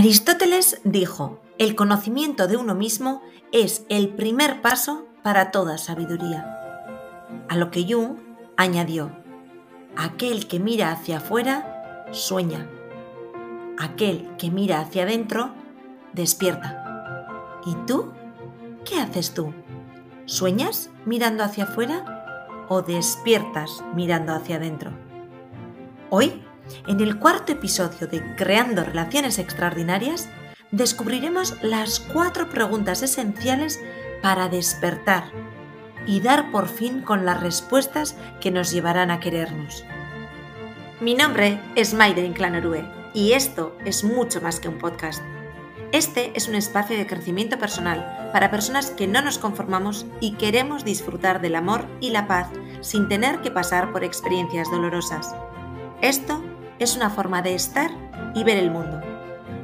Aristóteles dijo, el conocimiento de uno mismo es el primer paso para toda sabiduría. A lo que Jung añadió, aquel que mira hacia afuera sueña, aquel que mira hacia adentro despierta. ¿Y tú? ¿Qué haces tú? ¿Sueñas mirando hacia afuera o despiertas mirando hacia adentro? Hoy, en el cuarto episodio de Creando Relaciones Extraordinarias, descubriremos las cuatro preguntas esenciales para despertar y dar por fin con las respuestas que nos llevarán a querernos. Mi nombre es Maide Inclanorue y esto es mucho más que un podcast. Este es un espacio de crecimiento personal para personas que no nos conformamos y queremos disfrutar del amor y la paz sin tener que pasar por experiencias dolorosas. Esto es una forma de estar y ver el mundo.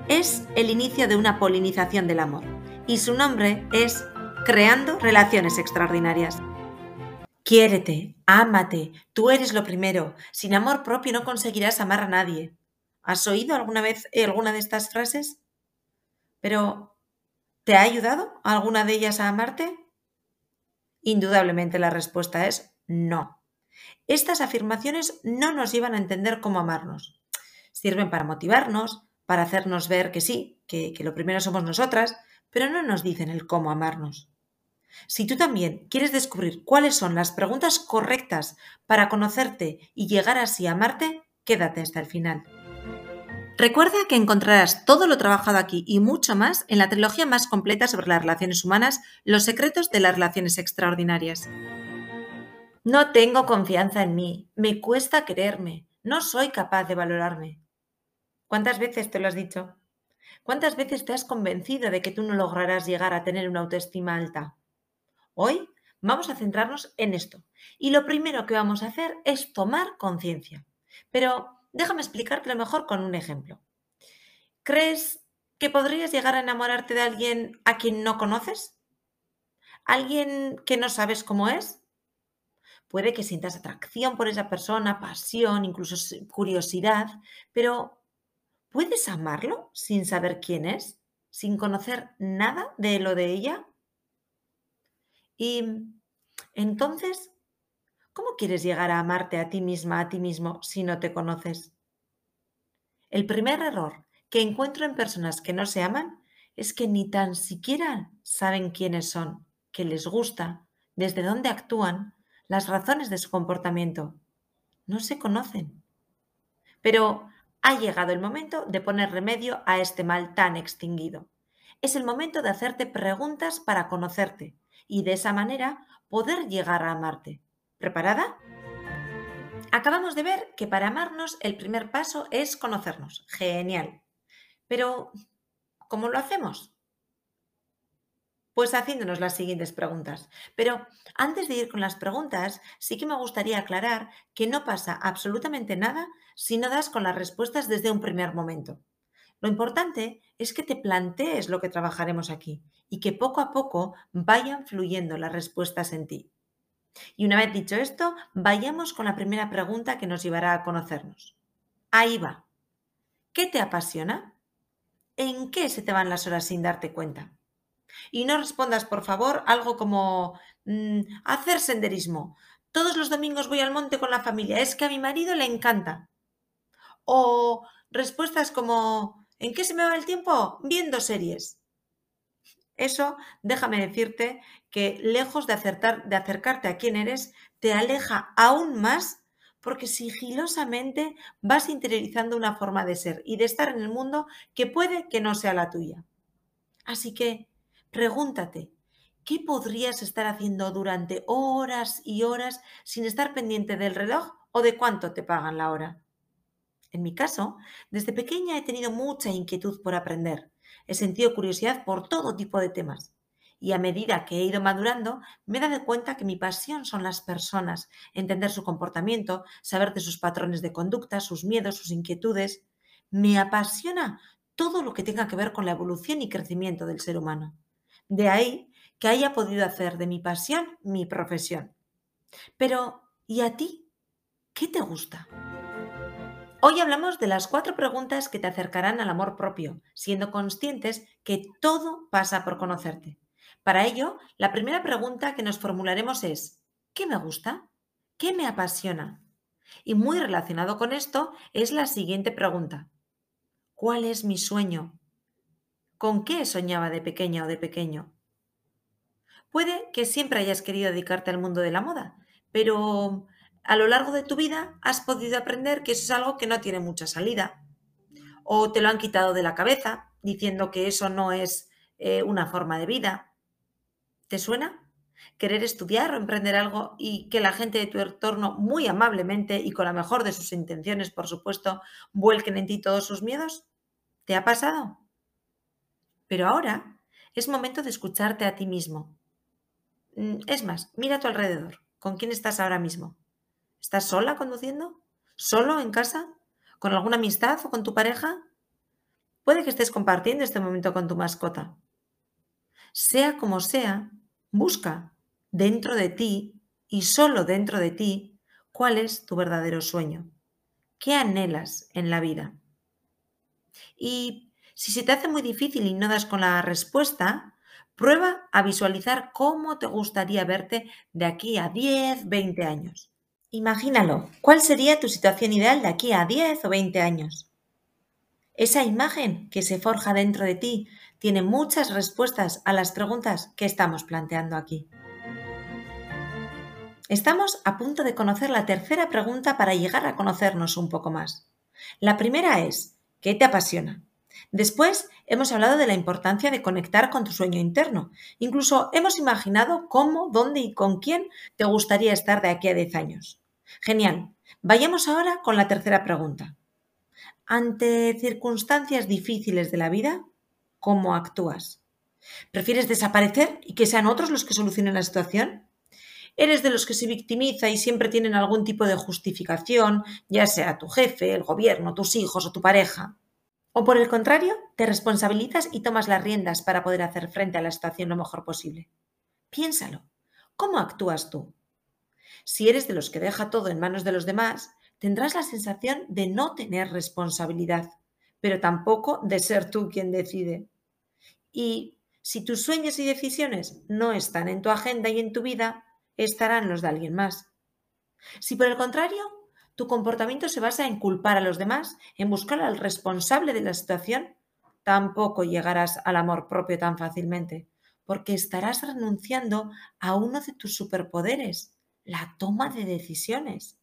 Es el inicio de una polinización del amor y su nombre es Creando Relaciones Extraordinarias. Quiérete, ámate, tú eres lo primero. Sin amor propio no conseguirás amar a nadie. ¿Has oído alguna vez alguna de estas frases? Pero, ¿te ha ayudado alguna de ellas a amarte? Indudablemente la respuesta es no. Estas afirmaciones no nos llevan a entender cómo amarnos. Sirven para motivarnos, para hacernos ver que sí, que, que lo primero somos nosotras, pero no nos dicen el cómo amarnos. Si tú también quieres descubrir cuáles son las preguntas correctas para conocerte y llegar así a amarte, quédate hasta el final. Recuerda que encontrarás todo lo trabajado aquí y mucho más en la trilogía más completa sobre las relaciones humanas, Los secretos de las relaciones extraordinarias. No tengo confianza en mí, me cuesta quererme, no soy capaz de valorarme. ¿Cuántas veces te lo has dicho? ¿Cuántas veces te has convencido de que tú no lograrás llegar a tener una autoestima alta? Hoy vamos a centrarnos en esto y lo primero que vamos a hacer es tomar conciencia. Pero déjame explicártelo mejor con un ejemplo. ¿Crees que podrías llegar a enamorarte de alguien a quien no conoces? ¿Alguien que no sabes cómo es? Puede que sientas atracción por esa persona, pasión, incluso curiosidad, pero ¿puedes amarlo sin saber quién es? ¿Sin conocer nada de lo de ella? Y entonces, ¿cómo quieres llegar a amarte a ti misma, a ti mismo, si no te conoces? El primer error que encuentro en personas que no se aman es que ni tan siquiera saben quiénes son, qué les gusta, desde dónde actúan las razones de su comportamiento. No se conocen. Pero ha llegado el momento de poner remedio a este mal tan extinguido. Es el momento de hacerte preguntas para conocerte y de esa manera poder llegar a amarte. ¿Preparada? Acabamos de ver que para amarnos el primer paso es conocernos. Genial. Pero, ¿cómo lo hacemos? Pues haciéndonos las siguientes preguntas. Pero antes de ir con las preguntas, sí que me gustaría aclarar que no pasa absolutamente nada si no das con las respuestas desde un primer momento. Lo importante es que te plantees lo que trabajaremos aquí y que poco a poco vayan fluyendo las respuestas en ti. Y una vez dicho esto, vayamos con la primera pregunta que nos llevará a conocernos. Ahí va. ¿Qué te apasiona? ¿En qué se te van las horas sin darte cuenta? Y no respondas, por favor, algo como mm, hacer senderismo. Todos los domingos voy al monte con la familia. Es que a mi marido le encanta. O respuestas como ¿en qué se me va el tiempo? Viendo series. Eso, déjame decirte que lejos de, de acercarte a quien eres, te aleja aún más porque sigilosamente vas interiorizando una forma de ser y de estar en el mundo que puede que no sea la tuya. Así que Pregúntate, ¿qué podrías estar haciendo durante horas y horas sin estar pendiente del reloj o de cuánto te pagan la hora? En mi caso, desde pequeña he tenido mucha inquietud por aprender. He sentido curiosidad por todo tipo de temas. Y a medida que he ido madurando, me he dado cuenta que mi pasión son las personas, entender su comportamiento, saber de sus patrones de conducta, sus miedos, sus inquietudes. Me apasiona todo lo que tenga que ver con la evolución y crecimiento del ser humano. De ahí que haya podido hacer de mi pasión mi profesión. Pero, ¿y a ti? ¿Qué te gusta? Hoy hablamos de las cuatro preguntas que te acercarán al amor propio, siendo conscientes que todo pasa por conocerte. Para ello, la primera pregunta que nos formularemos es, ¿qué me gusta? ¿Qué me apasiona? Y muy relacionado con esto es la siguiente pregunta. ¿Cuál es mi sueño? ¿Con qué soñaba de pequeña o de pequeño? Puede que siempre hayas querido dedicarte al mundo de la moda, pero a lo largo de tu vida has podido aprender que eso es algo que no tiene mucha salida. O te lo han quitado de la cabeza diciendo que eso no es eh, una forma de vida. ¿Te suena? Querer estudiar o emprender algo y que la gente de tu entorno muy amablemente y con la mejor de sus intenciones, por supuesto, vuelquen en ti todos sus miedos. ¿Te ha pasado? Pero ahora es momento de escucharte a ti mismo. Mm, es más, mira a tu alrededor. ¿Con quién estás ahora mismo? ¿Estás sola conduciendo? ¿Solo en casa? ¿Con alguna amistad o con tu pareja? Puede que estés compartiendo este momento con tu mascota. Sea como sea, busca dentro de ti y solo dentro de ti cuál es tu verdadero sueño. ¿Qué anhelas en la vida? Y si se te hace muy difícil y no das con la respuesta, prueba a visualizar cómo te gustaría verte de aquí a 10, 20 años. Imagínalo, ¿cuál sería tu situación ideal de aquí a 10 o 20 años? Esa imagen que se forja dentro de ti tiene muchas respuestas a las preguntas que estamos planteando aquí. Estamos a punto de conocer la tercera pregunta para llegar a conocernos un poco más. La primera es, ¿qué te apasiona? Después hemos hablado de la importancia de conectar con tu sueño interno. Incluso hemos imaginado cómo, dónde y con quién te gustaría estar de aquí a 10 años. Genial. Vayamos ahora con la tercera pregunta. Ante circunstancias difíciles de la vida, ¿cómo actúas? ¿Prefieres desaparecer y que sean otros los que solucionen la situación? ¿Eres de los que se victimiza y siempre tienen algún tipo de justificación, ya sea tu jefe, el gobierno, tus hijos o tu pareja? ¿O por el contrario, te responsabilizas y tomas las riendas para poder hacer frente a la situación lo mejor posible? Piénsalo. ¿Cómo actúas tú? Si eres de los que deja todo en manos de los demás, tendrás la sensación de no tener responsabilidad, pero tampoco de ser tú quien decide. Y si tus sueños y decisiones no están en tu agenda y en tu vida, estarán los de alguien más. Si por el contrario, tu comportamiento se basa en culpar a los demás, en buscar al responsable de la situación, tampoco llegarás al amor propio tan fácilmente, porque estarás renunciando a uno de tus superpoderes, la toma de decisiones.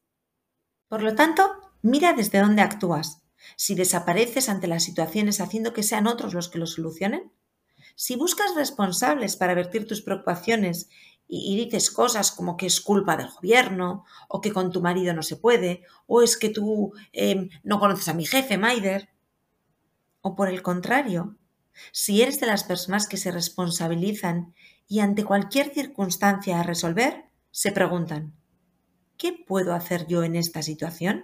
Por lo tanto, mira desde dónde actúas. Si desapareces ante las situaciones haciendo que sean otros los que lo solucionen, si buscas responsables para vertir tus preocupaciones y, dices cosas como que es culpa del gobierno, o que con tu marido no se puede, o es que tú em, no conoces a mi jefe, Maider. O por el contrario, si eres de las personas que se responsabilizan y ante cualquier circunstancia a resolver, se preguntan, ¿qué puedo hacer yo en esta situación?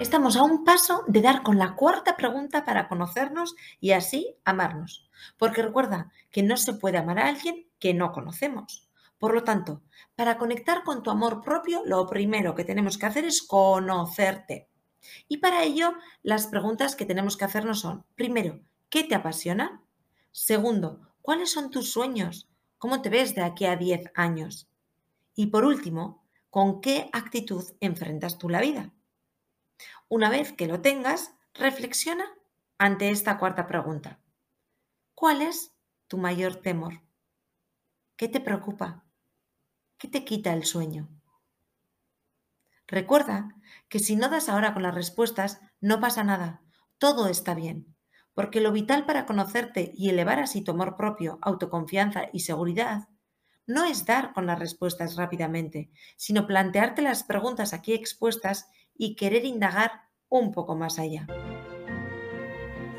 Estamos a un paso de dar con la cuarta pregunta para conocernos y así amarnos. Porque recuerda que no se puede amar a alguien que no conocemos. Por lo tanto, para conectar con tu amor propio, lo primero que tenemos que hacer es conocerte. Y para ello, las preguntas que tenemos que hacernos son, primero, ¿qué te apasiona? Segundo, ¿cuáles son tus sueños? ¿Cómo te ves de aquí a 10 años? Y por último, ¿con qué actitud enfrentas tú la vida? Una vez que lo tengas, reflexiona ante esta cuarta pregunta. ¿Cuál es tu mayor temor? ¿Qué te preocupa? ¿Qué te quita el sueño? Recuerda que si no das ahora con las respuestas, no pasa nada, todo está bien, porque lo vital para conocerte y elevar así tu amor propio, autoconfianza y seguridad no es dar con las respuestas rápidamente, sino plantearte las preguntas aquí expuestas y querer indagar un poco más allá.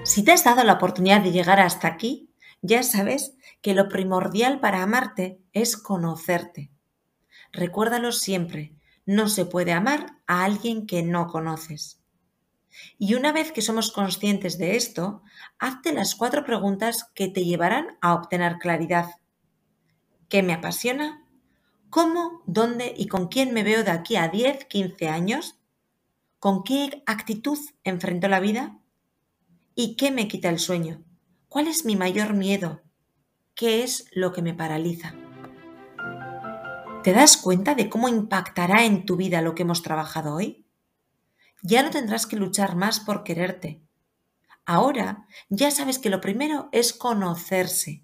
Si te has dado la oportunidad de llegar hasta aquí, ya sabes que lo primordial para amarte es conocerte. Recuérdalo siempre, no se puede amar a alguien que no conoces. Y una vez que somos conscientes de esto, hazte las cuatro preguntas que te llevarán a obtener claridad qué me apasiona, cómo, dónde y con quién me veo de aquí a 10, 15 años, ¿Con qué actitud enfrento la vida? ¿Y qué me quita el sueño? ¿Cuál es mi mayor miedo? ¿Qué es lo que me paraliza? ¿Te das cuenta de cómo impactará en tu vida lo que hemos trabajado hoy? Ya no tendrás que luchar más por quererte. Ahora ya sabes que lo primero es conocerse.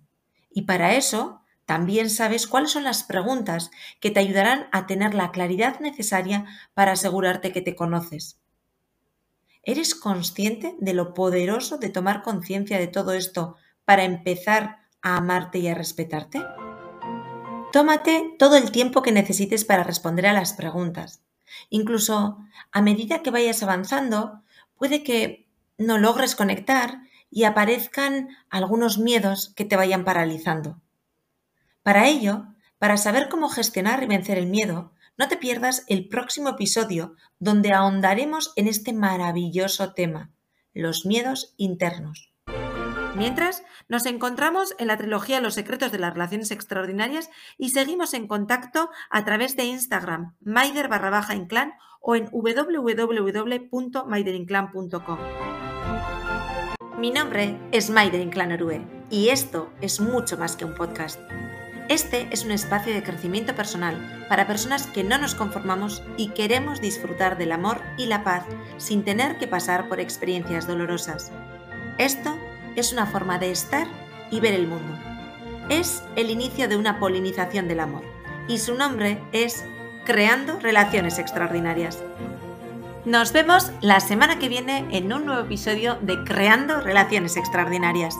Y para eso también sabes cuáles son las preguntas que te ayudarán a tener la claridad necesaria para asegurarte que te conoces. ¿Eres consciente de lo poderoso de tomar conciencia de todo esto para empezar a amarte y a respetarte? Tómate todo el tiempo que necesites para responder a las preguntas. Incluso a medida que vayas avanzando, puede que no logres conectar y aparezcan algunos miedos que te vayan paralizando. Para ello, para saber cómo gestionar y vencer el miedo, no te pierdas el próximo episodio donde ahondaremos en este maravilloso tema, los miedos internos. Mientras, nos encontramos en la trilogía Los secretos de las relaciones extraordinarias y seguimos en contacto a través de Instagram, maider barra baja inclán o en www.maiderinclan.com. Mi nombre es Maider Inclán Orue y esto es mucho más que un podcast. Este es un espacio de crecimiento personal para personas que no nos conformamos y queremos disfrutar del amor y la paz sin tener que pasar por experiencias dolorosas. Esto es una forma de estar y ver el mundo. Es el inicio de una polinización del amor y su nombre es Creando Relaciones Extraordinarias. Nos vemos la semana que viene en un nuevo episodio de Creando Relaciones Extraordinarias.